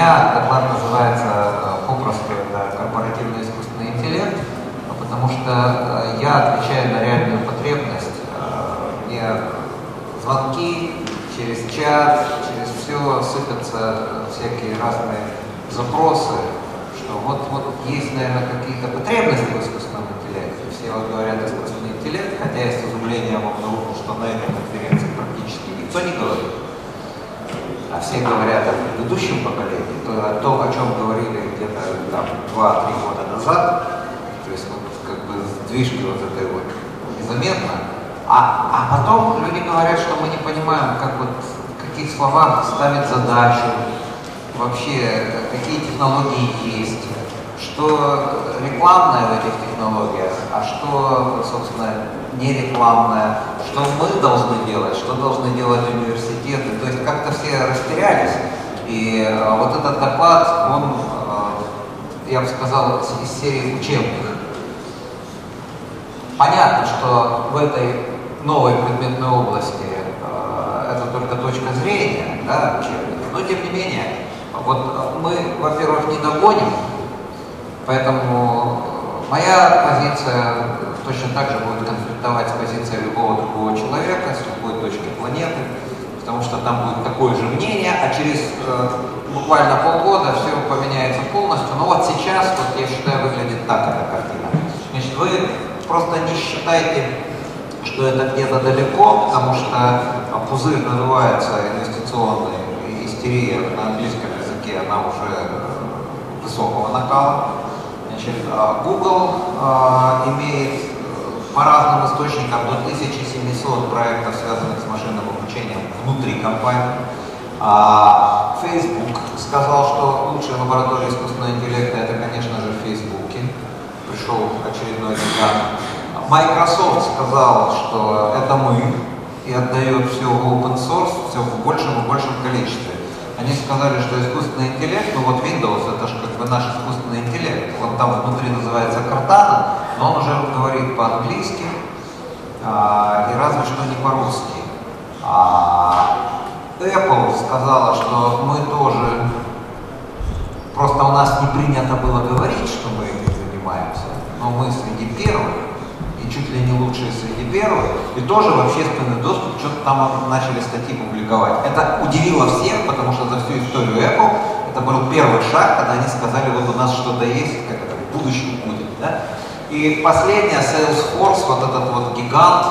меня доклад называется э, попросту это корпоративный искусственный интеллект, потому что э, я отвечаю на реальную потребность. Э, мне звонки через чат, через все сыпятся всякие разные запросы, что вот, вот есть, наверное, какие-то потребности в искусственном интеллекте. Все вот говорят искусственный интеллект, хотя я с изумлением обнаружил, что на этой конференции практически никто не говорит. Все говорят о предыдущем поколении, то, о том, о чем говорили где-то там 2-3 года назад, то есть вот как бы сдвижки вот этой вот незаметно, а, а потом люди говорят, что мы не понимаем, как вот, в каких словах ставить задачу, вообще какие технологии есть, что рекламное в этих технологиях, а что, собственно, не рекламное, что мы должны делать, что должны делать университеты. То есть как-то все растерялись. И э, вот этот доклад, он, э, я бы сказал, из серии учебных. Понятно, что в этой новой предметной области э, это только точка зрения, да, учебника, но тем не менее, вот мы, во-первых, не догоним, поэтому моя позиция точно так же будет конфликтовать с позицией любого другого человека, с любой точки планеты, потому что там будет такое же мнение, а через э, буквально полгода все поменяется полностью. Но вот сейчас, вот я считаю, выглядит так эта картина. Значит, вы просто не считайте что это где-то далеко, потому что пузырь называется инвестиционной истерия на английском языке, она уже э, высокого накала. Значит, а, Google а, имеет э, по разным источникам до 1700 проектов, связанных с машинным обучением внутри компании. А Facebook сказал, что лучшая лаборатория искусственного интеллекта это, конечно же, в Фейсбуке. Пришел очередной гигант Microsoft сказал, что это мы, и отдает все в open source, все в большем и большем количестве. Они сказали, что искусственный интеллект, ну вот Windows, это же как бы наш искусственный интеллект. Он там внутри называется Cortana, но он уже говорит по-английски, а, и разве что не по-русски. А, Apple сказала, что мы тоже, просто у нас не принято было говорить, что мы этим занимаемся, но мы среди первых чуть ли не лучшие среди первых, и тоже в общественный доступ что-то там начали статьи публиковать. Это удивило всех, потому что за всю историю Apple это был первый шаг, когда они сказали, вот у нас что-то есть, как это в будущем будет. Да? И последнее, Salesforce, вот этот вот гигант,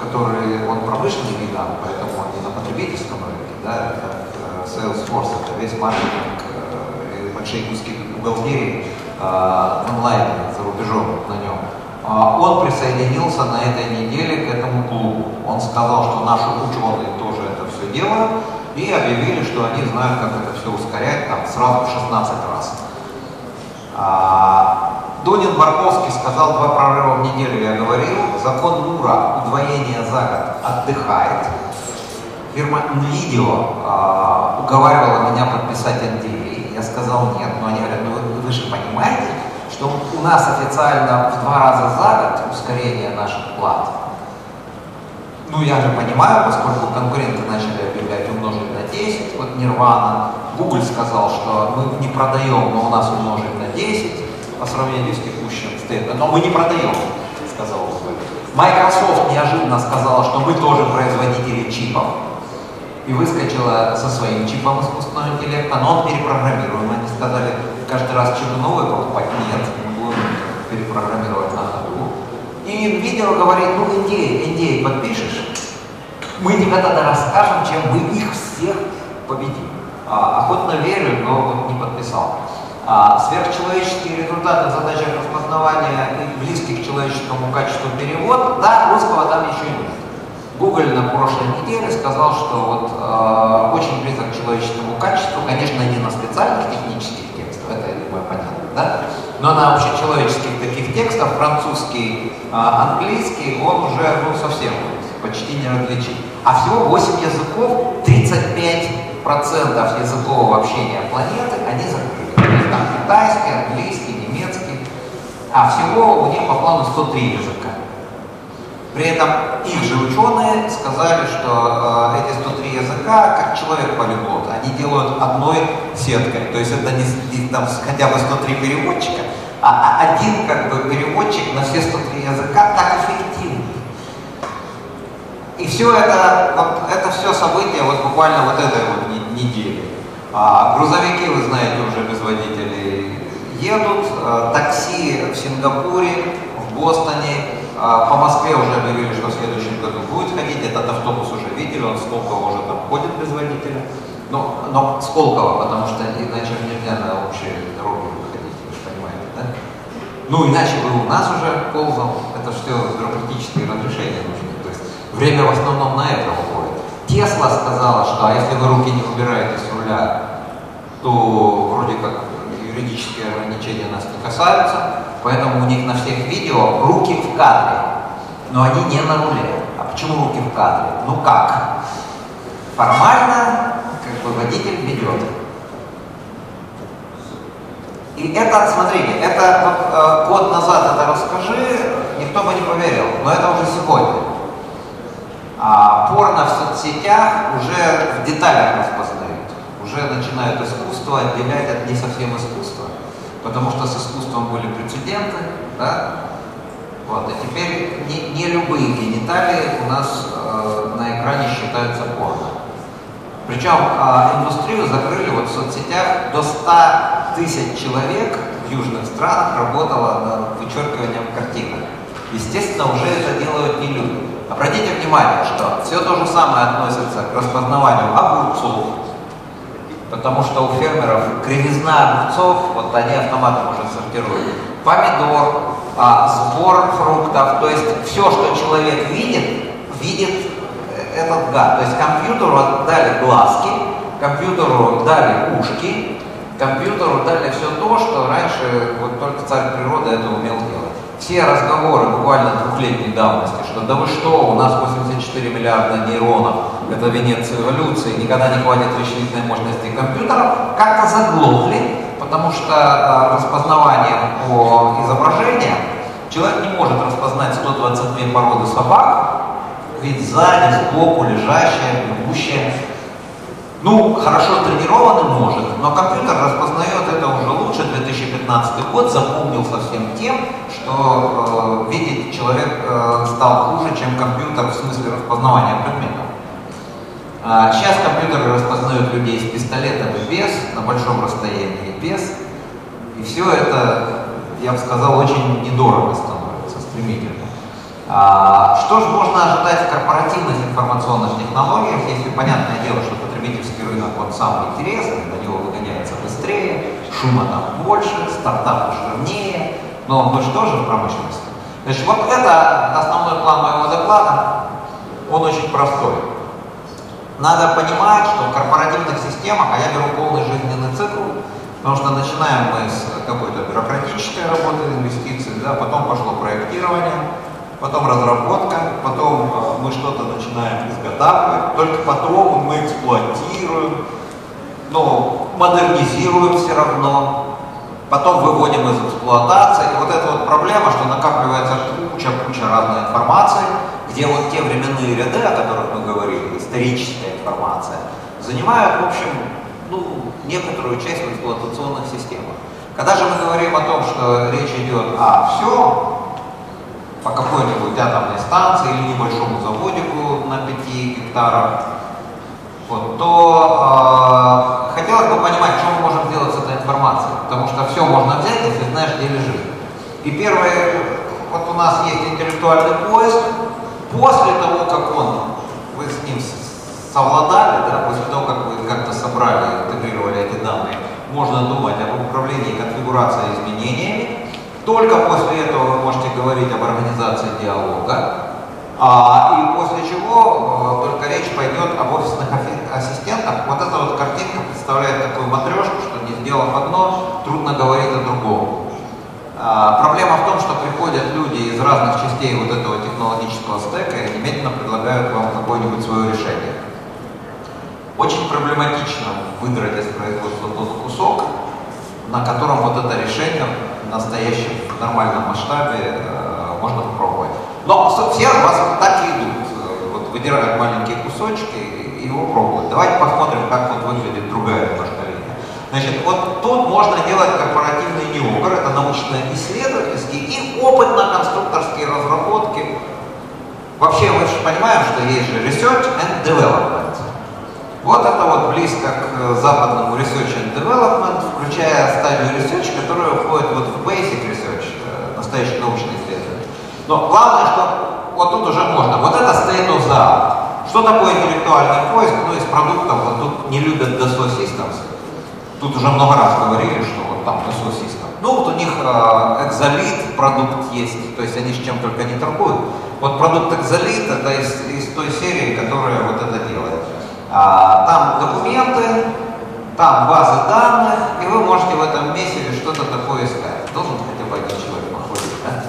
который, он промышленный гигант, поэтому он не на потребительском рынке, да, это, э, Salesforce, это весь маркетинг э, большие куски бухгалтерии э, онлайн за рубежом на нем. А, он присоединился на этой неделе к этому клубу. Он сказал, что наши ученые тоже это все делают, и объявили, что они знают, как это все ускорять, там, сразу в 16 раз. А, Дунин Барковский сказал два прорыва в неделю, я говорил, закон Мура, удвоение за год, отдыхает. Фирма NVIDIA а, уговаривала меня подписать NDA. Я сказал нет, но они говорят, ну вы, вы же понимаете, что у нас официально в два раза за год ускорение наших плат. Ну, я же понимаю, поскольку конкуренты начали объявлять умножить на 10, вот Nirvana, Google сказал, что мы не продаем, но у нас умножить на 10 по сравнению с текущим стейдом, но мы не продаем, сказал Google. Microsoft неожиданно сказала, что мы тоже производители чипов, и выскочила со своим чипом искусственного интеллекта, но он перепрограммируем. Они сказали, каждый раз чипы новые покупать? Нет, мы будем перепрограммировать на ходу. И видео говорит, ну NDA, NDA подпишешь, мы тебе тогда расскажем, чем мы их всех победим. А, охотно верю, но вот не подписал. А, сверхчеловеческие результаты в задачах распознавания и близких к человеческому качеству перевод, да, русского там еще нет. Google на прошлой неделе сказал, что вот э, очень близок к человеческому качеству, конечно, не на специальных технических текстах, это, я думаю, понятно, да? Но на общечеловеческих таких текстах, французский, э, английский, он уже ну, совсем почти не различим. А всего 8 языков, 35% языкового общения планеты, они закрыты. Там китайский, английский, немецкий, а всего у них по плану 103 языка. При этом их же ученые сказали, что э, эти 103 языка, как человек полиглот, они делают одной сеткой. То есть это не, не там хотя бы 103 переводчика, а, один как бы переводчик на все 103 языка так эффективный. И все это, вот, это все события вот буквально вот этой вот недели. А, грузовики, вы знаете, уже без водителей едут, а, такси в Сингапуре, в Бостоне, а, по Москве уже объявили, что в следующем году будет ходить, этот автобус уже видели, он Сколково уже там ходит без водителя. Но, но Сколково, потому что иначе нельзя на общие дороги Ну, иначе бы у нас уже ползал, это все бюрократические разрешения нужны. То есть время в основном на это уходит. Тесла сказала, что а если вы руки не убираете с руля, то вроде как юридические ограничения нас не касаются, поэтому у них на всех видео руки в кадре, но они не на руле. А почему руки в кадре? Ну как? Формально, как бы водитель ведет. И это, смотрите, это вот, э, год назад это расскажи, никто бы не поверил, но это уже сегодня. А порно в соцсетях уже в деталях распознают. Уже начинают искусство отделять от не совсем искусства. Потому что с искусством были прецеденты, да? Вот, и теперь не, не любые гениталии у нас э, на экране считаются порно. Причем э, индустрию закрыли вот в соцсетях до 100 тысяч человек в южных странах работало над вычеркиванием картинок. Естественно, уже это делают не люди. Обратите внимание, что все то же самое относится к распознаванию огурцов, потому что у фермеров кривизна огурцов, вот они автоматом уже сортируют. Помидор, а, сбор фруктов, то есть все, что человек видит, видит этот гад. То есть компьютеру дали глазки, компьютеру дали ушки, компьютеру дали все то, что раньше вот только царь природы это умел делать все разговоры буквально двухлетней давности, что да вы что, у нас 84 миллиарда нейронов, это венец эволюции, никогда не хватит вычислительной мощности компьютеров, как-то заглохли, потому что э, распознавание по изображениям человек не может распознать 122 породы собак, ведь сзади, сбоку, лежащая, бегущая, ну, хорошо тренированный может, но компьютер распознает это уже лучше. 2015 год запомнился всем тем, что э, видеть человек э, стал хуже, чем компьютер в смысле распознавания предметов. А сейчас компьютеры распознают людей с пистолетом и без, на большом расстоянии без. И все это, я бы сказал, очень недорого становится, стремительно. А, что же можно ожидать в корпоративных информационных технологиях, если понятное дело, что потребительский рынок он самый интересный, на него выгоняется быстрее, шума там больше, стартапы жирнее, но мы же тоже в промышленности. Значит, вот это основной план моего доклада, он очень простой. Надо понимать, что в корпоративных системах, а я беру полный жизненный цикл, потому что начинаем мы с какой-то бюрократической работы, инвестиций, да, потом пошло проектирование, потом разработка, потом э, мы что-то начинаем изготавливать, только потом мы эксплуатируем, но модернизируем все равно, потом выводим из эксплуатации. И вот эта вот проблема, что накапливается куча-куча разной информации, где вот те временные ряды, о которых мы говорили, историческая информация, занимают, в общем, ну, некоторую часть в эксплуатационных системах. Когда же мы говорим о том, что речь идет о все, по какой-нибудь атомной станции или небольшому заводику на 5 гектарах, вот, то э, хотелось бы понимать, что мы можем сделать с этой информацией, потому что все можно взять, если знаешь, где лежит. И первое, вот у нас есть интеллектуальный поиск, после того, как он, вы с ним совладали, да, после того, как вы как-то собрали, интегрировали эти данные, можно думать об управлении конфигурацией изменениями, только после этого вы можете говорить об организации диалога, а, и после чего э, только речь пойдет об офисных ассистентах. Вот эта вот картинка представляет такую матрешку, что не сделав одно, трудно говорить о другом. А, проблема в том, что приходят люди из разных частей вот этого технологического стека и немедленно предлагают вам какое-нибудь свое решение. Очень проблематично выдрать из производства тот кусок, на котором вот это решение настоящем нормальном масштабе э, можно попробовать. Но все вас так и идут. Вот выдирают маленькие кусочки и его пробуют. Давайте посмотрим, как вот выглядит другая немножко линия. Значит, вот тут можно делать корпоративный неокр, это научно-исследовательские и опытно-конструкторские разработки. Вообще мы же понимаем, что есть же research and development. Вот это вот близко к западному research and development, включая стадию research, которая входит вот в basic research, э, настоящий научный исследование. Но главное, что вот тут уже можно. Вот это state of the. Что такое интеллектуальный поиск? Ну, из продуктов, вот тут не любят Dassault Systems. Тут уже много раз говорили, что вот там Dassault Systems. Ну, вот у них э, Exalit продукт есть, то есть они с чем только не торгуют. Вот продукт Exalit это из, из той серии, которая вот это делает. А, там документы, там базы данных, и вы можете в этом месте что-то такое искать. Должен хотя бы один человек походить, да?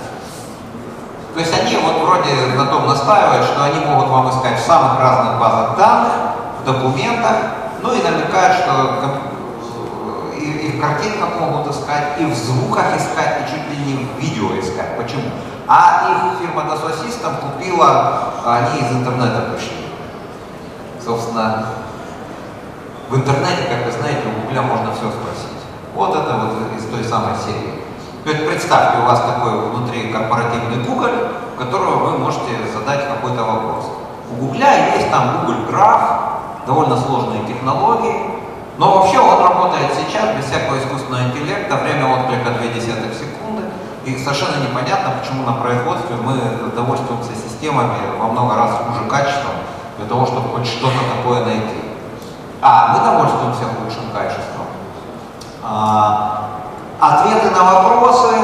То есть они вот вроде на том настаивают, что они могут вам искать в самых разных базах данных, в документах, ну и намекают, что и, и в картинках могут искать, и в звуках искать, и чуть ли не в видео искать. Почему? А их фирма Dassault System купила, они из интернета пришли собственно, в интернете, как вы знаете, у Гугля можно все спросить. Вот это вот из той самой серии. Есть представьте, у вас такой внутри корпоративный Google, которого вы можете задать какой-то вопрос. У Гугля есть там Google Graph, довольно сложные технологии, но вообще он работает сейчас без всякого искусственного интеллекта, время отклика 0,2 секунды, и совершенно непонятно, почему на производстве мы довольствуемся системами во много раз хуже качеством, для того, чтобы хоть что-то такое найти. А, мы довольствуемся худшим качеством. А, ответы на вопросы,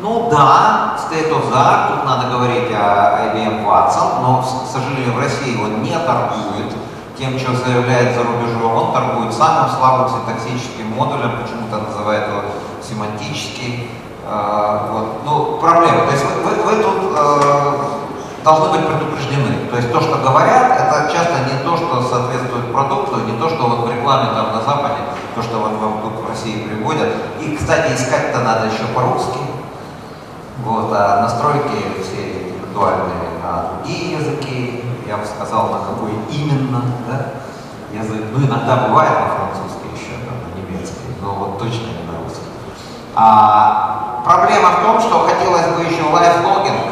ну да, state of the art, тут надо говорить о IBM Watson, но, к сожалению, в России он не торгует тем, что заявляет за рубежом, он торгует самым слабым синтаксическим модулем, почему-то называет его семантический. Э, вот. Ну, проблема. То есть вы, вы, вы тут э, должны быть предупреждены. То есть то, что говорят, это часто не то, что соответствует продукту, не то, что вот в рекламе там на Западе, то, что вот вам тут в России приводят. И, кстати, искать-то надо еще по-русски. Вот, а настройки все интеллектуальные на другие языки, я бы сказал, на какой именно да, язык. Ну, иногда бывает на французский еще, там, на немецкий, но вот точно не на русский. А, проблема в том, что хотелось бы еще лайфлогинг,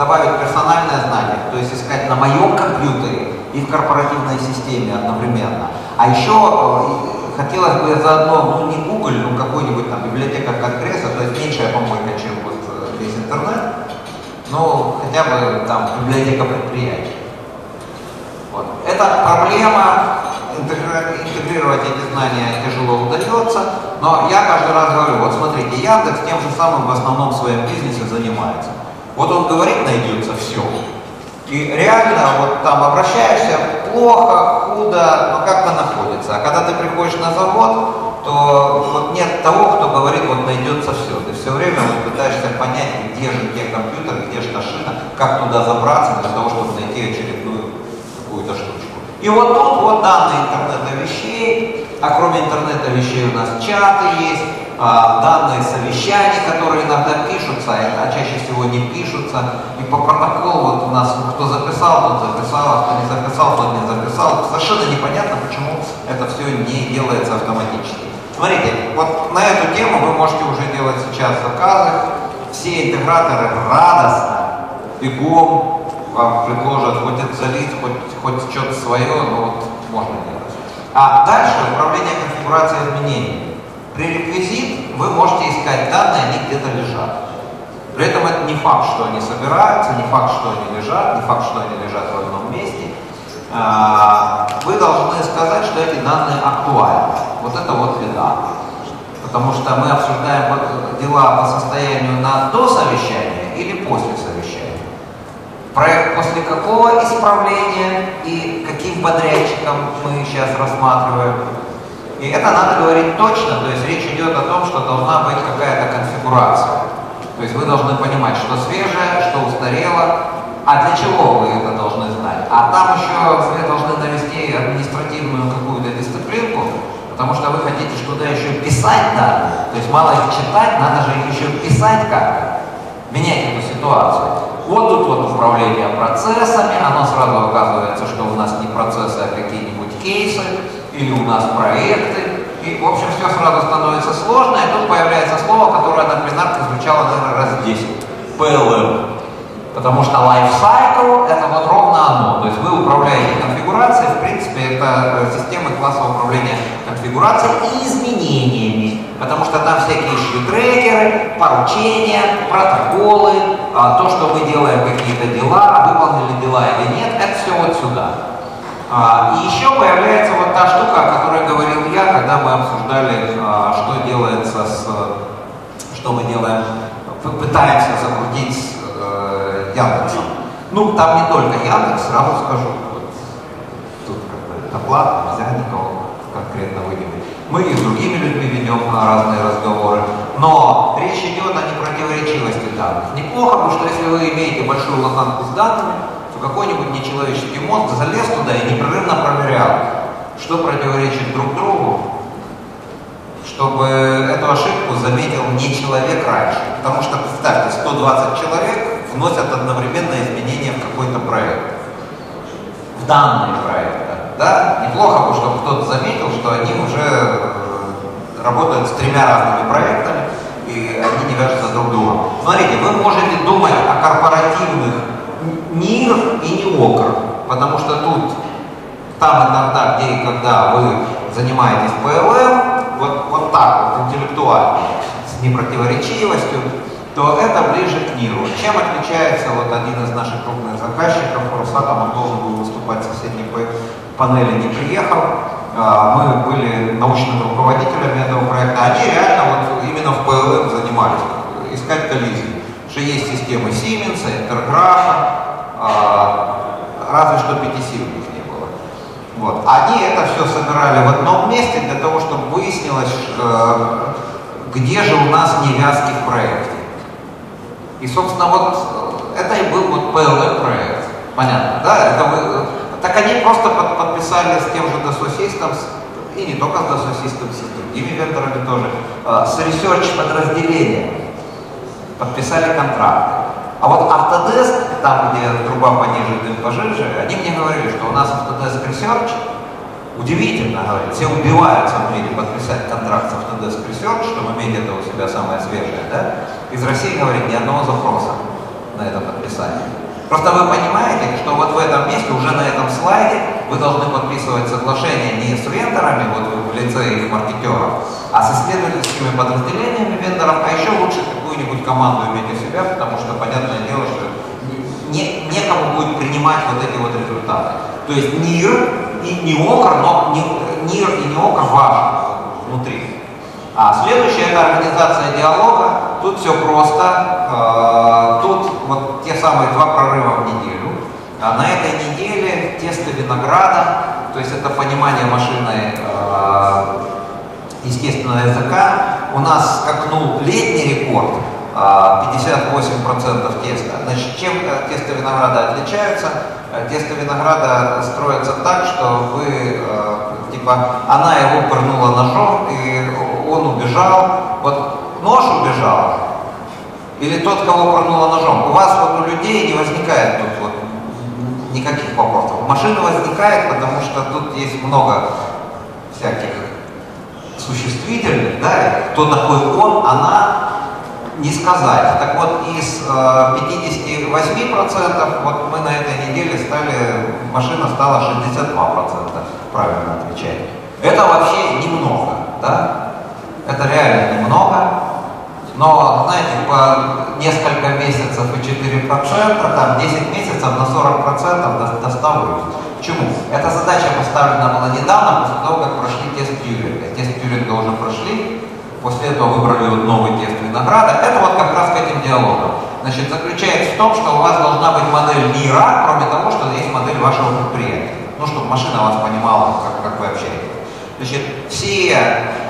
добавить персональное знание, то есть искать на моем компьютере и в корпоративной системе одновременно. А еще э, хотелось бы заодно, ну не Google, ну какой-нибудь там библиотека Конгресса, то есть меньшая помойка, чем вот э, весь интернет, но хотя бы там библиотека предприятий. Вот. Это проблема, интегрировать эти знания тяжело удается, но я каждый раз говорю, вот смотрите, Яндекс тем же самым в основном в своем бизнесе занимается. Вот он говорит, найдется все. И реально, вот там обращаешься, плохо, худо, но как-то находится. А когда ты приходишь на завод, то вот нет того, кто говорит, вот найдется все. Ты все время вот пытаешься понять, где же где компьютер, где же та шина, как туда забраться для того, чтобы найти очередную какую-то штучку. И вот тут вот данные интернета вещей, а кроме интернета вещей у нас чаты есть, данные совещаний, которые иногда пишутся, а чаще всего не пишутся. И по протоколу вот у нас кто записал, тот записал, а кто не записал, тот не записал. Совершенно непонятно, почему это все не делается автоматически. Смотрите, вот на эту тему вы можете уже делать сейчас заказы. Все интеграторы радостно, бегом вам предложат хоть это залить, хоть, хоть что-то свое, но вот можно делать. А дальше управление конфигурацией изменений. Пререквизит вы можете искать данные, они где-то лежат. При этом это не факт, что они собираются, не факт, что они лежат, не факт, что они лежат в одном месте. А, вы должны сказать, что эти данные актуальны. Вот это вот беда. Потому что мы обсуждаем дела по состоянию на до совещания или после совещания. Проект после какого исправления и каким подрядчиком мы сейчас рассматриваем. И это надо говорить точно, то есть речь идет о том, что должна быть какая-то конфигурация. То есть вы должны понимать, что свежее, что устарело, а для чего вы это должны знать. А там еще вы должны навести административную какую-то дисциплинку, потому что вы хотите что туда еще писать надо. То есть мало их читать, надо же еще писать как-то, менять эту ситуацию. Вот тут управления процессами, оно сразу оказывается, что у нас не процессы, а какие-нибудь кейсы, или у нас проекты, и, в общем, все сразу становится сложно, и тут появляется слово, которое на пленарке звучало, наверное, раз 10. PLM. Потому что lifecycle это вот ровно оно. То есть вы управляете конфигурацией, в принципе, это э, система классового управления конфигурацией и изменениями. Потому что там всякие issue-трекеры, поручения, протоколы, а, то, что мы делаем какие-то дела, выполнили дела или нет, это все вот сюда. А, и еще появляется вот та штука, о которой говорил я, когда мы обсуждали, а, что делается с, что мы делаем, пытаемся закрутить э, Яндексом. Ну, там не только Яндекс, сразу скажу. Тут как бы доклад, нельзя никого конкретно выделить. Мы и с другими людьми ведем разные разговоры. Но речь идет о непротиворечивости данных. Неплохо бы, что если вы имеете большую лоханку с данными, какой-нибудь нечеловеческий мозг залез туда и непрерывно проверял, что противоречит друг другу, чтобы эту ошибку заметил не человек раньше. Потому что, представьте, 120 человек вносят одновременно изменения в какой-то проект. В данный проект. Да? Неплохо бы, чтобы кто-то заметил, что они уже э, работают с тремя разными проектами, и они не вяжутся друг другом. Смотрите, вы можете думать о корпоративных мир и не окр, потому что тут, там иногда, где и когда вы занимаетесь ПЛМ, вот, вот так вот, интеллектуально, с непротиворечивостью, то это ближе к миру. Чем отличается вот один из наших крупных заказчиков, Росатом, он должен был выступать в соседней панели, не приехал, а, мы были научными руководителями этого проекта, они реально вот именно в ПЛМ занимались, искать коллизии. Что есть системы Siemens, Интерграфа, разве что PTC у не было. Вот. Они это все собирали в одном месте для того, чтобы выяснилось, э, где же у нас невязки в проекте. И, собственно, вот э, это и был вот PLM проект. Понятно, да? Это вы, так они просто под, подписали с тем же Systems, и не только с Systems, с другими вендорами тоже, э, с research подразделением подписали контракты. А вот Autodesk, там, где труба пониже, дым пожиже, они мне говорили, что у нас Autodesk Research, удивительно, говорит, все убиваются в мире подписать контракт с Autodesk Research, чтобы иметь это у себя самое свежее, да? Из России, говорит, ни одного запроса на это подписание. Просто вы понимаете, что вот в этом месте, уже на этом слайде, вы должны подписывать соглашение не с вендорами, вот в лице их маркетеров, а с исследовательскими подразделениями вендоров, а еще лучше какую-нибудь команду иметь у себя, потому что понятное дело, что не, некому будет принимать вот эти вот результаты. То есть НИР и не ОКР, но не, НИР и не ОКР важно внутри. А следующая это организация диалога. Тут все просто. Э, тут вот те самые два прорыва в неделю. А на этой неделе тесты винограда, то есть это понимание машины э, естественного языка, у нас скакнул летний рекорд, 58% а, теста. Значит, чем э, тесто винограда отличаются? Э, тесто винограда строится так, что вы, э, типа, она его пырнула ножом, и он убежал. Вот нож убежал, или тот, кого пырнула ножом. У вас вот у людей не возникает тут вот никаких вопросов. Машина возникает, потому что тут есть много всяких существительных, да, кто такой он, она не сказать. Так вот, из э, 58%, вот мы на этой неделе стали, машина стала 62% правильно отвечать. Это вообще немного, да? Это реально немного. Но, знаете, по несколько месяцев и 4%, там 10 месяцев на 40% до, до 100 вывести. Почему? Эта задача поставлена была недавно, после того, как прошли тест Тьюринга. Тест Тьюринга уже прошли, после этого выбрали вот новый тест винограда. Это вот как раз к этим диалогам. Значит, заключается в том, что у вас должна быть модель мира, кроме того, что есть модель вашего предприятия. Ну, чтобы машина вас понимала, как, как вы общаетесь. Значит, все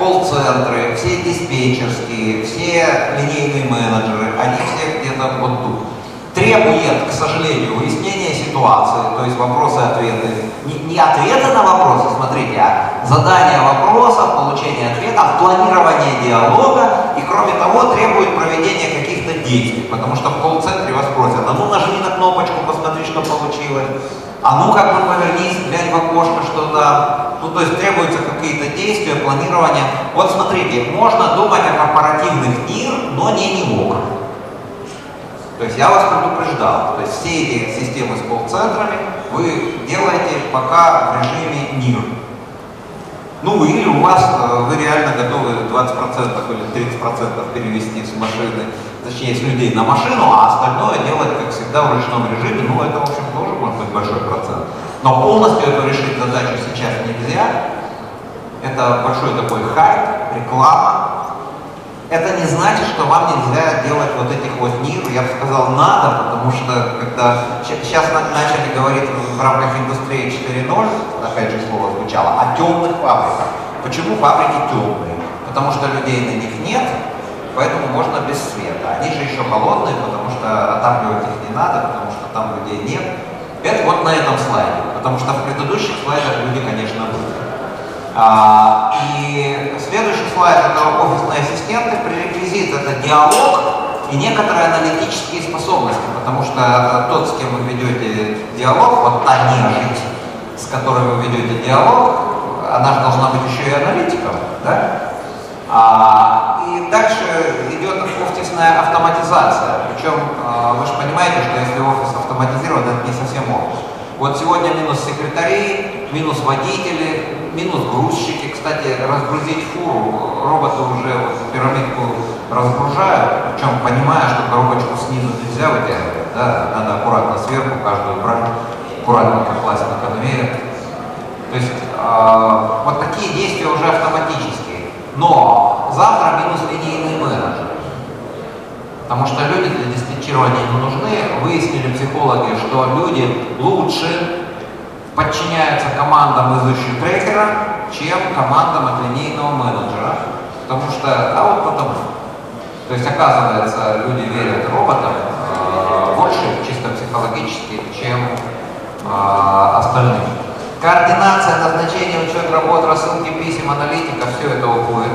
колл-центры, все диспетчерские, все линейные менеджеры, они все где-то вот тут требует, к сожалению, выяснения ситуации, то есть вопросы-ответы. Не, не ответы на вопросы, смотрите, а задание вопросов, получение ответов, планирование диалога и, кроме того, требует проведения каких-то действий, потому что в колл-центре вас просят, а ну нажми на кнопочку получилось. А ну как бы повернись, глянь в окошко, что то Ну то есть требуются какие-то действия, планирование. Вот смотрите, можно думать о корпоративных НИР, но не НИОК. То есть я вас предупреждал. То есть все эти системы с колл-центрами вы делаете пока в режиме НИР. Ну или у вас, э, вы реально готовы 20% или 30% перевести с машины, точнее с людей на машину, а остальное делать, как всегда, в ручном режиме, ну это, в общем, тоже может быть большой процент. Но полностью эту решить задачу сейчас нельзя. Это большой такой хайп, реклама, это не значит, что вам нельзя делать вот этих вот НИР. Я бы сказал, надо, потому что когда сейчас начали говорить в рамках индустрии 4.0, опять же слово звучало, о темных фабриках. Почему фабрики темные? Потому что людей на них нет, поэтому можно без света. Они же еще холодные, потому что отапливать их не надо, потому что там людей нет. Это вот на этом слайде, потому что в предыдущих слайдах люди, конечно, были. А, и следующий слайд это офисные ассистенты. Пререквизит это диалог и некоторые аналитические способности, потому что тот, с кем вы ведете диалог, вот та нежить, с которой вы ведете диалог, она же должна быть еще и аналитиком, да? А, и дальше идет офисная автоматизация. Причем а, вы же понимаете, что если офис автоматизирован, это не совсем офис. Вот сегодня минус секретари, минус водители, минус грузчики. Кстати, разгрузить фуру, роботы уже вот пирамидку разгружают, причем понимая, что коробочку снизу нельзя вытягивать, да, надо аккуратно сверху каждую брать, аккуратненько класть на конвейер. То есть э, вот такие действия уже автоматические. Но завтра минус линейный менеджер. Потому что люди для диспетчирования не нужны. Выяснили психологи, что люди лучше подчиняются командам из issue трекера, чем командам от линейного менеджера. Потому что, а вот потому. То есть, оказывается, люди верят роботам э, больше чисто психологически, чем э, остальным. Координация, назначение, учет работ, рассылки писем, аналитика, все это уходит.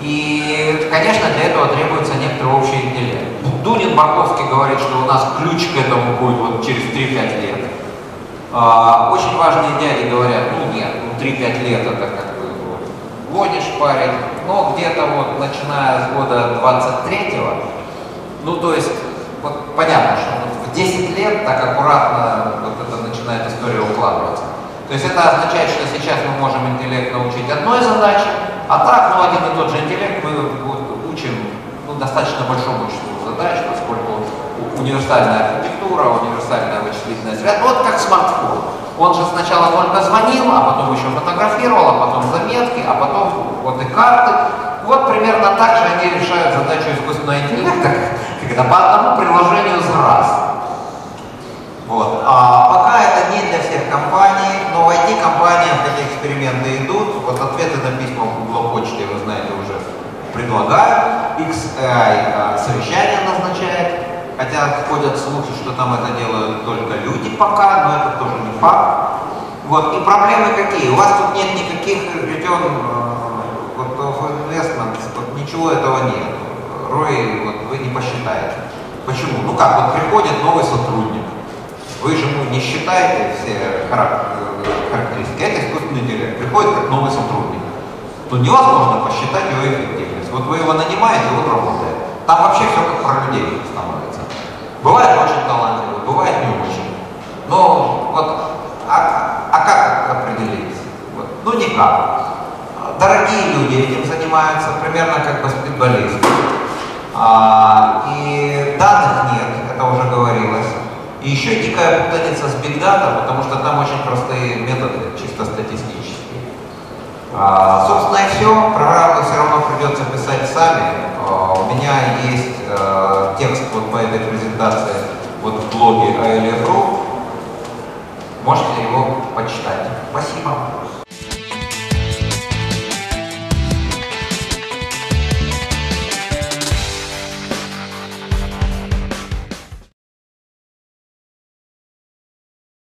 И, конечно, для этого требуется некоторый общий интеллект. Дунин Барковский говорит, что у нас ключ к этому будет вот через 3-5 лет. А, очень важные дяди говорят, ну нет, ну 3-5 лет это как бы вот, гонишь парень, но где-то вот начиная с года 23-го, ну то есть, вот понятно, что в 10 лет так аккуратно вот это начинает история укладываться. То есть это означает, что сейчас мы можем интеллект научить одной задаче, а так, ну один и тот же интеллект мы вот, учим ну, достаточно большому числу задач, поскольку универсальная архитектура, универсальная вычислительная связь, вот как смартфон. Он же сначала только звонил, а потом еще фотографировал, а потом заметки, а потом вот и карты. Вот примерно так же они решают задачу искусственного интеллекта, когда по одному приложению за раз. Вот. А пока это не для всех компаний, но в IT-компаниях эти эксперименты идут. Вот ответы на письма в Google почте, вы знаете, уже предлагают. XAI а, совещание назначает. Хотя ходят слухи, что там это делают только люди пока, но это тоже не факт. Вот. И проблемы какие? У вас тут нет никаких return э, вот, investment, вот, ничего этого нет. Рой вот, вы не посчитаете. Почему? Ну как, вот приходит новый сотрудник. Вы же ну, не считаете все характеристики. Это искусственный интеллект. Приходит как новый сотрудник. То невозможно посчитать его эффективность. Вот вы его нанимаете, он работает. Там вообще все как про людей становится. Бывает очень талантливый, бывает не очень. Но вот, а, а как определить? Вот, ну никак. Дорогие люди этим занимаются, примерно как баскетболисты. А, и данных нет, это уже говорилось. И еще дикая путаница с Data, потому что там очень простые методы, чисто статистические. А, собственно и все. Программу все равно придется писать сами. А, у меня есть э, текст вот по этой презентации вот в блоге ALF.ru. Можете его почитать. Спасибо.